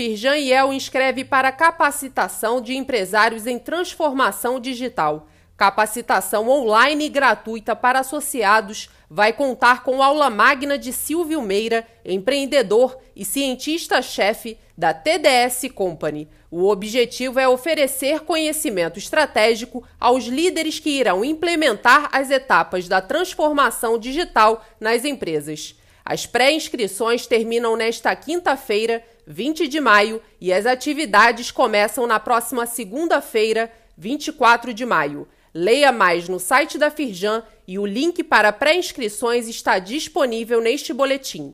Firjan El inscreve para capacitação de empresários em transformação digital. Capacitação online gratuita para associados vai contar com aula magna de Silvio Meira, empreendedor e cientista-chefe da TDS Company. O objetivo é oferecer conhecimento estratégico aos líderes que irão implementar as etapas da transformação digital nas empresas. As pré-inscrições terminam nesta quinta-feira, 20 de maio, e as atividades começam na próxima segunda-feira, 24 de maio. Leia mais no site da Firjan e o link para pré-inscrições está disponível neste boletim.